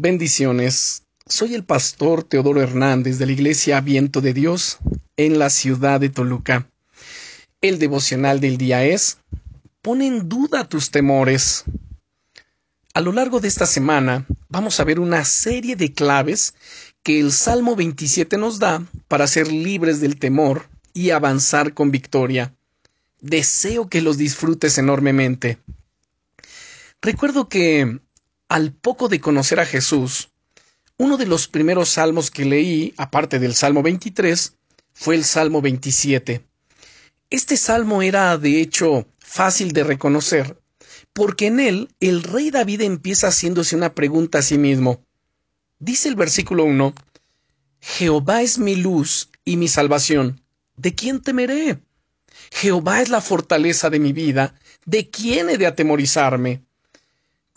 Bendiciones. Soy el pastor Teodoro Hernández de la Iglesia Viento de Dios en la ciudad de Toluca. El devocional del día es Pon en duda tus temores. A lo largo de esta semana vamos a ver una serie de claves que el Salmo 27 nos da para ser libres del temor y avanzar con victoria. Deseo que los disfrutes enormemente. Recuerdo que al poco de conocer a Jesús, uno de los primeros salmos que leí, aparte del Salmo 23, fue el Salmo 27. Este salmo era, de hecho, fácil de reconocer, porque en él el rey David empieza haciéndose una pregunta a sí mismo. Dice el versículo 1, Jehová es mi luz y mi salvación. ¿De quién temeré? Jehová es la fortaleza de mi vida. ¿De quién he de atemorizarme?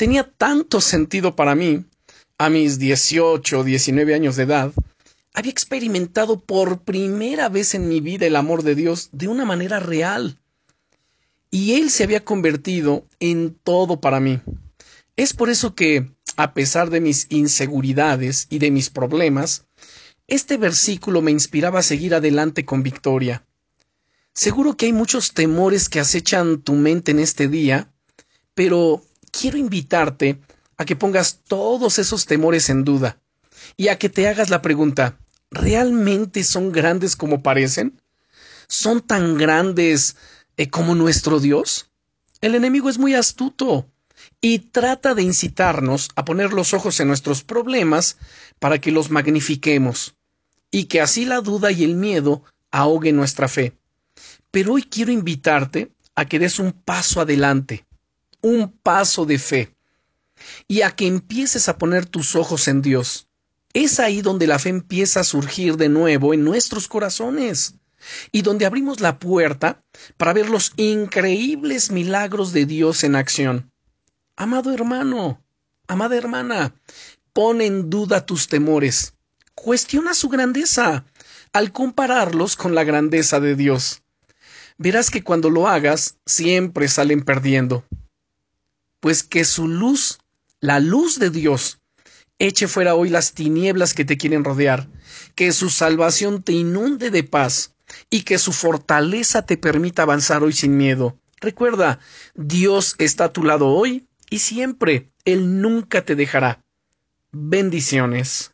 Tenía tanto sentido para mí, a mis 18 o 19 años de edad, había experimentado por primera vez en mi vida el amor de Dios de una manera real. Y Él se había convertido en todo para mí. Es por eso que, a pesar de mis inseguridades y de mis problemas, este versículo me inspiraba a seguir adelante con victoria. Seguro que hay muchos temores que acechan tu mente en este día, pero quiero invitarte a que pongas todos esos temores en duda y a que te hagas la pregunta, ¿realmente son grandes como parecen? ¿Son tan grandes eh, como nuestro Dios? El enemigo es muy astuto y trata de incitarnos a poner los ojos en nuestros problemas para que los magnifiquemos y que así la duda y el miedo ahoguen nuestra fe. Pero hoy quiero invitarte a que des un paso adelante un paso de fe y a que empieces a poner tus ojos en Dios. Es ahí donde la fe empieza a surgir de nuevo en nuestros corazones y donde abrimos la puerta para ver los increíbles milagros de Dios en acción. Amado hermano, amada hermana, pon en duda tus temores, cuestiona su grandeza al compararlos con la grandeza de Dios. Verás que cuando lo hagas siempre salen perdiendo pues que su luz, la luz de Dios, eche fuera hoy las tinieblas que te quieren rodear, que su salvación te inunde de paz y que su fortaleza te permita avanzar hoy sin miedo. Recuerda, Dios está a tu lado hoy y siempre, Él nunca te dejará. Bendiciones.